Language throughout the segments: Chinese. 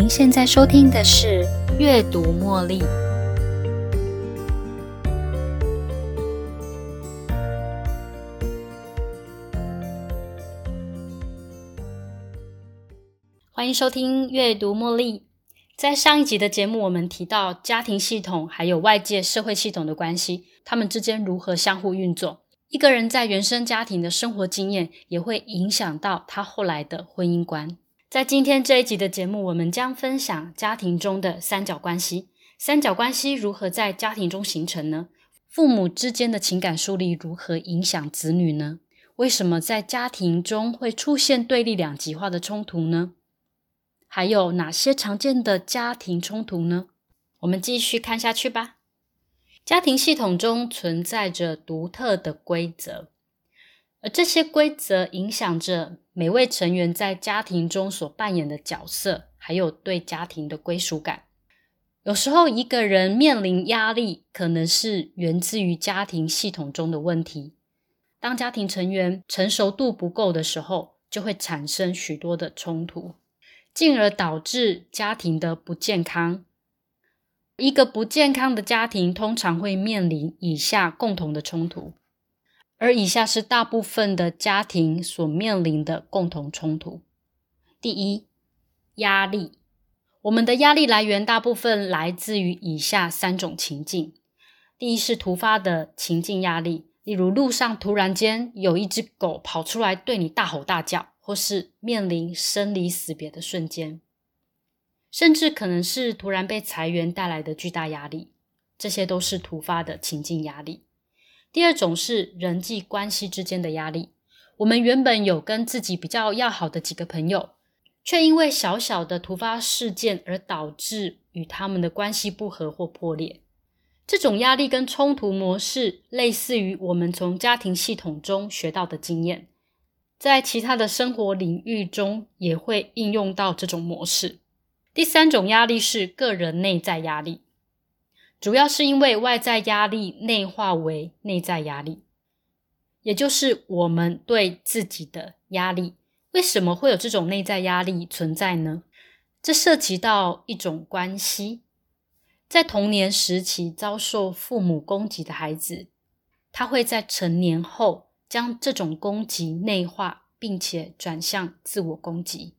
您现在收听的是《阅读茉莉》，欢迎收听《阅读茉莉》。在上一集的节目，我们提到家庭系统还有外界社会系统的关系，他们之间如何相互运作。一个人在原生家庭的生活经验，也会影响到他后来的婚姻观。在今天这一集的节目，我们将分享家庭中的三角关系。三角关系如何在家庭中形成呢？父母之间的情感疏离如何影响子女呢？为什么在家庭中会出现对立两极化的冲突呢？还有哪些常见的家庭冲突呢？我们继续看下去吧。家庭系统中存在着独特的规则。而这些规则影响着每位成员在家庭中所扮演的角色，还有对家庭的归属感。有时候，一个人面临压力，可能是源自于家庭系统中的问题。当家庭成员成熟度不够的时候，就会产生许多的冲突，进而导致家庭的不健康。一个不健康的家庭通常会面临以下共同的冲突。而以下是大部分的家庭所面临的共同冲突：第一，压力。我们的压力来源大部分来自于以下三种情境：第一是突发的情境压力，例如路上突然间有一只狗跑出来对你大吼大叫，或是面临生离死别的瞬间，甚至可能是突然被裁员带来的巨大压力，这些都是突发的情境压力。第二种是人际关系之间的压力。我们原本有跟自己比较要好的几个朋友，却因为小小的突发事件而导致与他们的关系不和或破裂。这种压力跟冲突模式，类似于我们从家庭系统中学到的经验，在其他的生活领域中也会应用到这种模式。第三种压力是个人内在压力。主要是因为外在压力内化为内在压力，也就是我们对自己的压力。为什么会有这种内在压力存在呢？这涉及到一种关系，在童年时期遭受父母攻击的孩子，他会在成年后将这种攻击内化，并且转向自我攻击，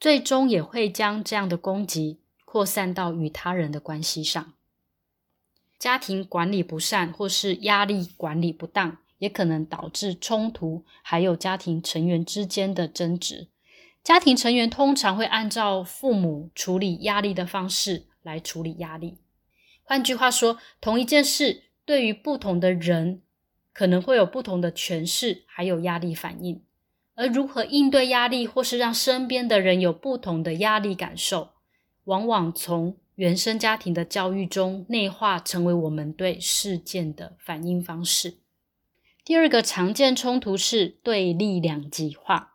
最终也会将这样的攻击扩散到与他人的关系上。家庭管理不善，或是压力管理不当，也可能导致冲突，还有家庭成员之间的争执。家庭成员通常会按照父母处理压力的方式来处理压力。换句话说，同一件事对于不同的人，可能会有不同的诠释，还有压力反应。而如何应对压力，或是让身边的人有不同的压力感受，往往从原生家庭的教育中内化成为我们对事件的反应方式。第二个常见冲突是对立两极化。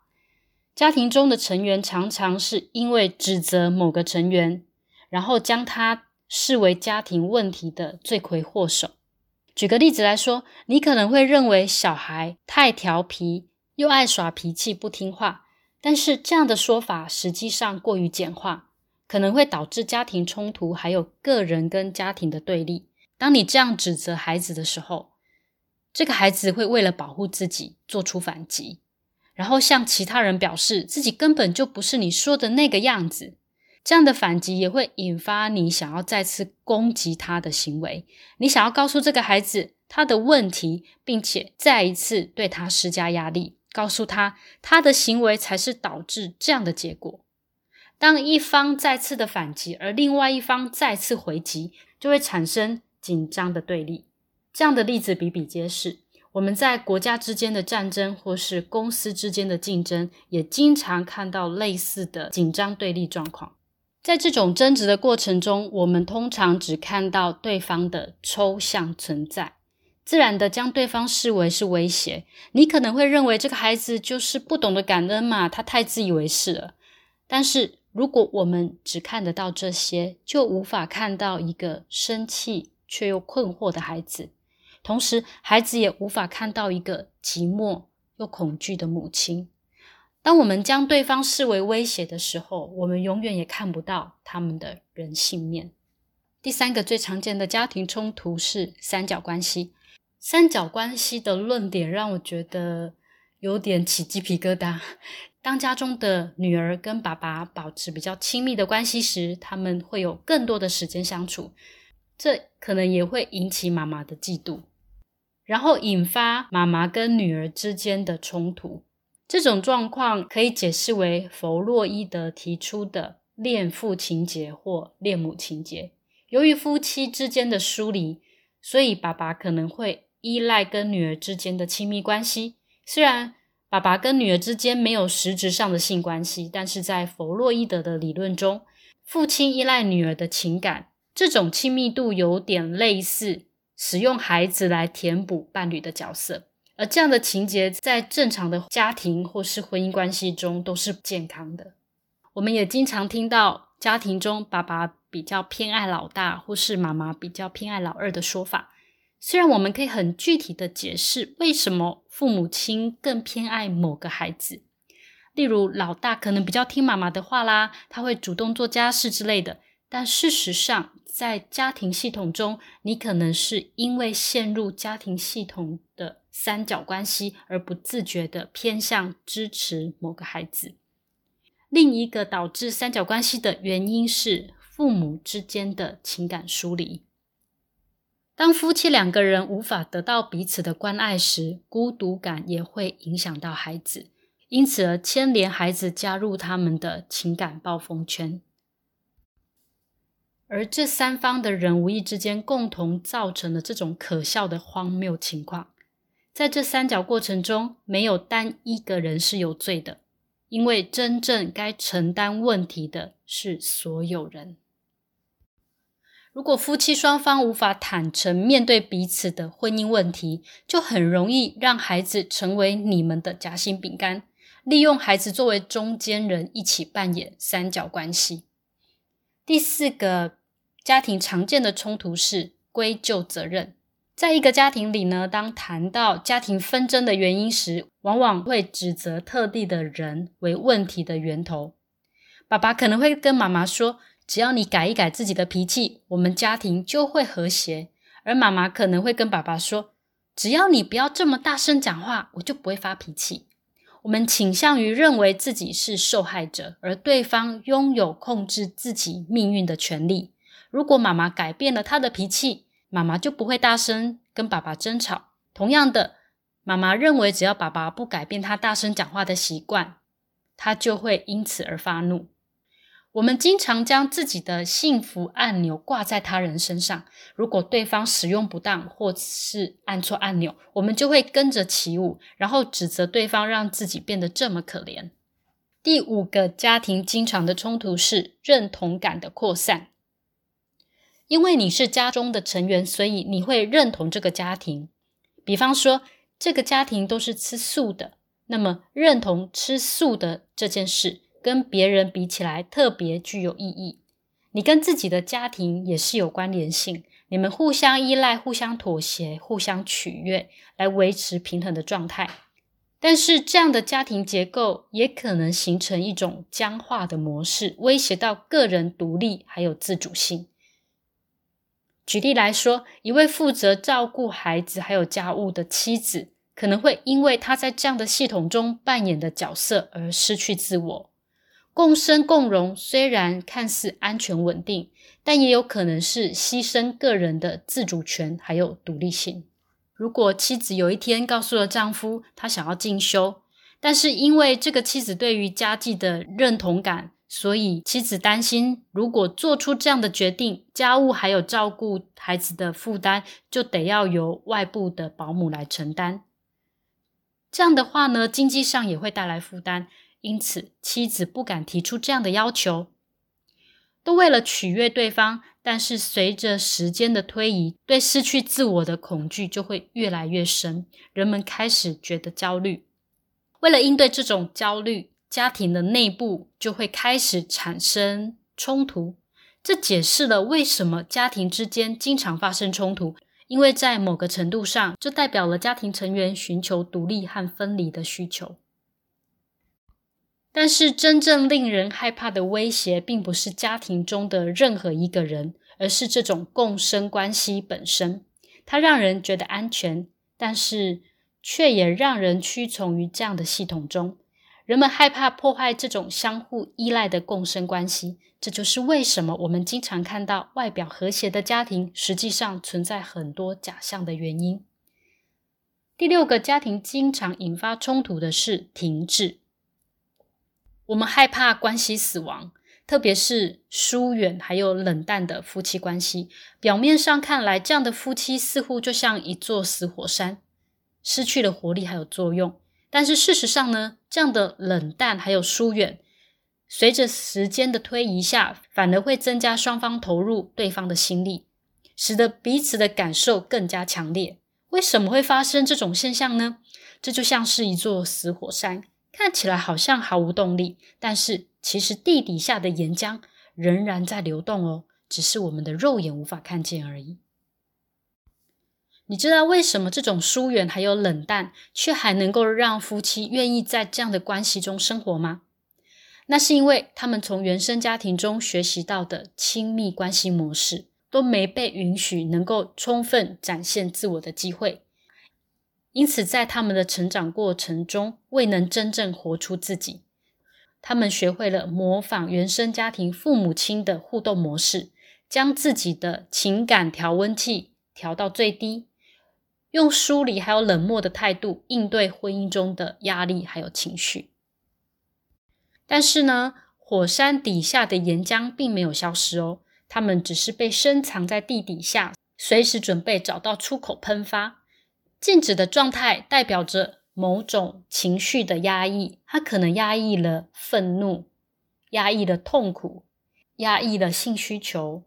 家庭中的成员常常是因为指责某个成员，然后将他视为家庭问题的罪魁祸首。举个例子来说，你可能会认为小孩太调皮，又爱耍脾气，不听话。但是这样的说法实际上过于简化。可能会导致家庭冲突，还有个人跟家庭的对立。当你这样指责孩子的时候，这个孩子会为了保护自己做出反击，然后向其他人表示自己根本就不是你说的那个样子。这样的反击也会引发你想要再次攻击他的行为。你想要告诉这个孩子他的问题，并且再一次对他施加压力，告诉他他的行为才是导致这样的结果。当一方再次的反击，而另外一方再次回击，就会产生紧张的对立。这样的例子比比皆是。我们在国家之间的战争，或是公司之间的竞争，也经常看到类似的紧张对立状况。在这种争执的过程中，我们通常只看到对方的抽象存在，自然的将对方视为是威胁。你可能会认为这个孩子就是不懂得感恩嘛，他太自以为是了。但是。如果我们只看得到这些，就无法看到一个生气却又困惑的孩子。同时，孩子也无法看到一个寂寞又恐惧的母亲。当我们将对方视为威胁的时候，我们永远也看不到他们的人性面。第三个最常见的家庭冲突是三角关系。三角关系的论点让我觉得有点起鸡皮疙瘩。当家中的女儿跟爸爸保持比较亲密的关系时，他们会有更多的时间相处，这可能也会引起妈妈的嫉妒，然后引发妈妈跟女儿之间的冲突。这种状况可以解释为弗洛伊德提出的恋父情节或恋母情节。由于夫妻之间的疏离，所以爸爸可能会。依赖跟女儿之间的亲密关系，虽然爸爸跟女儿之间没有实质上的性关系，但是在弗洛伊德的理论中，父亲依赖女儿的情感，这种亲密度有点类似使用孩子来填补伴侣的角色，而这样的情节在正常的家庭或是婚姻关系中都是不健康的。我们也经常听到家庭中爸爸比较偏爱老大，或是妈妈比较偏爱老二的说法。虽然我们可以很具体的解释为什么父母亲更偏爱某个孩子，例如老大可能比较听妈妈的话啦，他会主动做家事之类的。但事实上，在家庭系统中，你可能是因为陷入家庭系统的三角关系而不自觉的偏向支持某个孩子。另一个导致三角关系的原因是父母之间的情感疏离。当夫妻两个人无法得到彼此的关爱时，孤独感也会影响到孩子，因此而牵连孩子加入他们的情感暴风圈。而这三方的人无意之间共同造成了这种可笑的荒谬情况。在这三角过程中，没有单一个人是有罪的，因为真正该承担问题的是所有人。如果夫妻双方无法坦诚面对彼此的婚姻问题，就很容易让孩子成为你们的夹心饼干，利用孩子作为中间人，一起扮演三角关系。第四个家庭常见的冲突是归咎责任。在一个家庭里呢，当谈到家庭纷争的原因时，往往会指责特定的人为问题的源头。爸爸可能会跟妈妈说。只要你改一改自己的脾气，我们家庭就会和谐。而妈妈可能会跟爸爸说：“只要你不要这么大声讲话，我就不会发脾气。”我们倾向于认为自己是受害者，而对方拥有控制自己命运的权利。如果妈妈改变了她的脾气，妈妈就不会大声跟爸爸争吵。同样的，妈妈认为只要爸爸不改变他大声讲话的习惯，他就会因此而发怒。我们经常将自己的幸福按钮挂在他人身上。如果对方使用不当，或是按错按钮，我们就会跟着起舞，然后指责对方让自己变得这么可怜。第五个家庭经常的冲突是认同感的扩散。因为你是家中的成员，所以你会认同这个家庭。比方说，这个家庭都是吃素的，那么认同吃素的这件事。跟别人比起来特别具有意义。你跟自己的家庭也是有关联性，你们互相依赖、互相妥协、互相取悦，来维持平衡的状态。但是这样的家庭结构也可能形成一种僵化的模式，威胁到个人独立还有自主性。举例来说，一位负责照顾孩子还有家务的妻子，可能会因为她在这样的系统中扮演的角色而失去自我。共生共荣虽然看似安全稳定，但也有可能是牺牲个人的自主权还有独立性。如果妻子有一天告诉了丈夫她想要进修，但是因为这个妻子对于家计的认同感，所以妻子担心，如果做出这样的决定，家务还有照顾孩子的负担就得要由外部的保姆来承担。这样的话呢，经济上也会带来负担。因此，妻子不敢提出这样的要求，都为了取悦对方。但是，随着时间的推移，对失去自我的恐惧就会越来越深，人们开始觉得焦虑。为了应对这种焦虑，家庭的内部就会开始产生冲突。这解释了为什么家庭之间经常发生冲突，因为在某个程度上，这代表了家庭成员寻求独立和分离的需求。但是，真正令人害怕的威胁，并不是家庭中的任何一个人，而是这种共生关系本身。它让人觉得安全，但是却也让人屈从于这样的系统中。人们害怕破坏这种相互依赖的共生关系。这就是为什么我们经常看到外表和谐的家庭，实际上存在很多假象的原因。第六个，家庭经常引发冲突的是停滞。我们害怕关系死亡，特别是疏远还有冷淡的夫妻关系。表面上看来，这样的夫妻似乎就像一座死火山，失去了活力还有作用。但是事实上呢，这样的冷淡还有疏远，随着时间的推移下，反而会增加双方投入对方的心力，使得彼此的感受更加强烈。为什么会发生这种现象呢？这就像是一座死火山。看起来好像毫无动力，但是其实地底下的岩浆仍然在流动哦，只是我们的肉眼无法看见而已。你知道为什么这种疏远还有冷淡，却还能够让夫妻愿意在这样的关系中生活吗？那是因为他们从原生家庭中学习到的亲密关系模式，都没被允许能够充分展现自我的机会。因此，在他们的成长过程中，未能真正活出自己。他们学会了模仿原生家庭父母亲的互动模式，将自己的情感调温器调到最低，用疏离还有冷漠的态度应对婚姻中的压力还有情绪。但是呢，火山底下的岩浆并没有消失哦，他们只是被深藏在地底下，随时准备找到出口喷发。静止的状态代表着某种情绪的压抑，它可能压抑了愤怒，压抑了痛苦，压抑了性需求，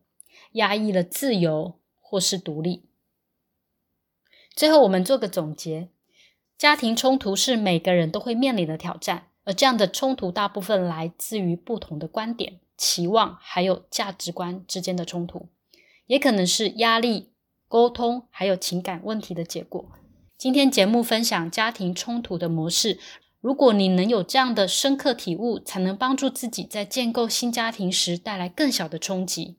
压抑了自由或是独立。最后，我们做个总结：家庭冲突是每个人都会面临的挑战，而这样的冲突大部分来自于不同的观点、期望还有价值观之间的冲突，也可能是压力、沟通还有情感问题的结果。今天节目分享家庭冲突的模式，如果你能有这样的深刻体悟，才能帮助自己在建构新家庭时带来更小的冲击。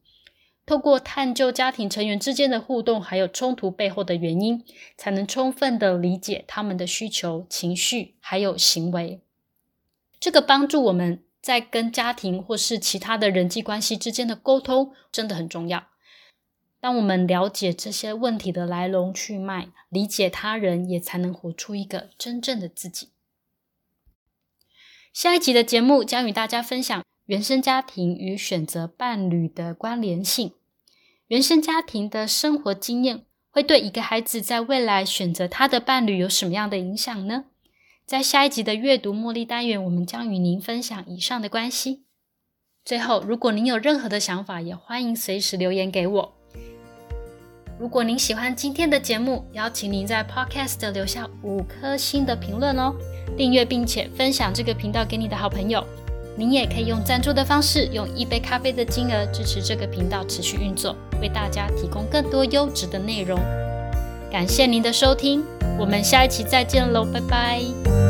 透过探究家庭成员之间的互动，还有冲突背后的原因，才能充分的理解他们的需求、情绪还有行为。这个帮助我们在跟家庭或是其他的人际关系之间的沟通，真的很重要。当我们了解这些问题的来龙去脉，理解他人，也才能活出一个真正的自己。下一集的节目将与大家分享原生家庭与选择伴侣的关联性。原生家庭的生活经验会对一个孩子在未来选择他的伴侣有什么样的影响呢？在下一集的阅读茉莉单元，我们将与您分享以上的关系。最后，如果您有任何的想法，也欢迎随时留言给我。如果您喜欢今天的节目，邀请您在 Podcast 留下五颗星的评论哦，订阅并且分享这个频道给你的好朋友。您也可以用赞助的方式，用一杯咖啡的金额支持这个频道持续运作，为大家提供更多优质的内容。感谢您的收听，我们下一期再见喽，拜拜。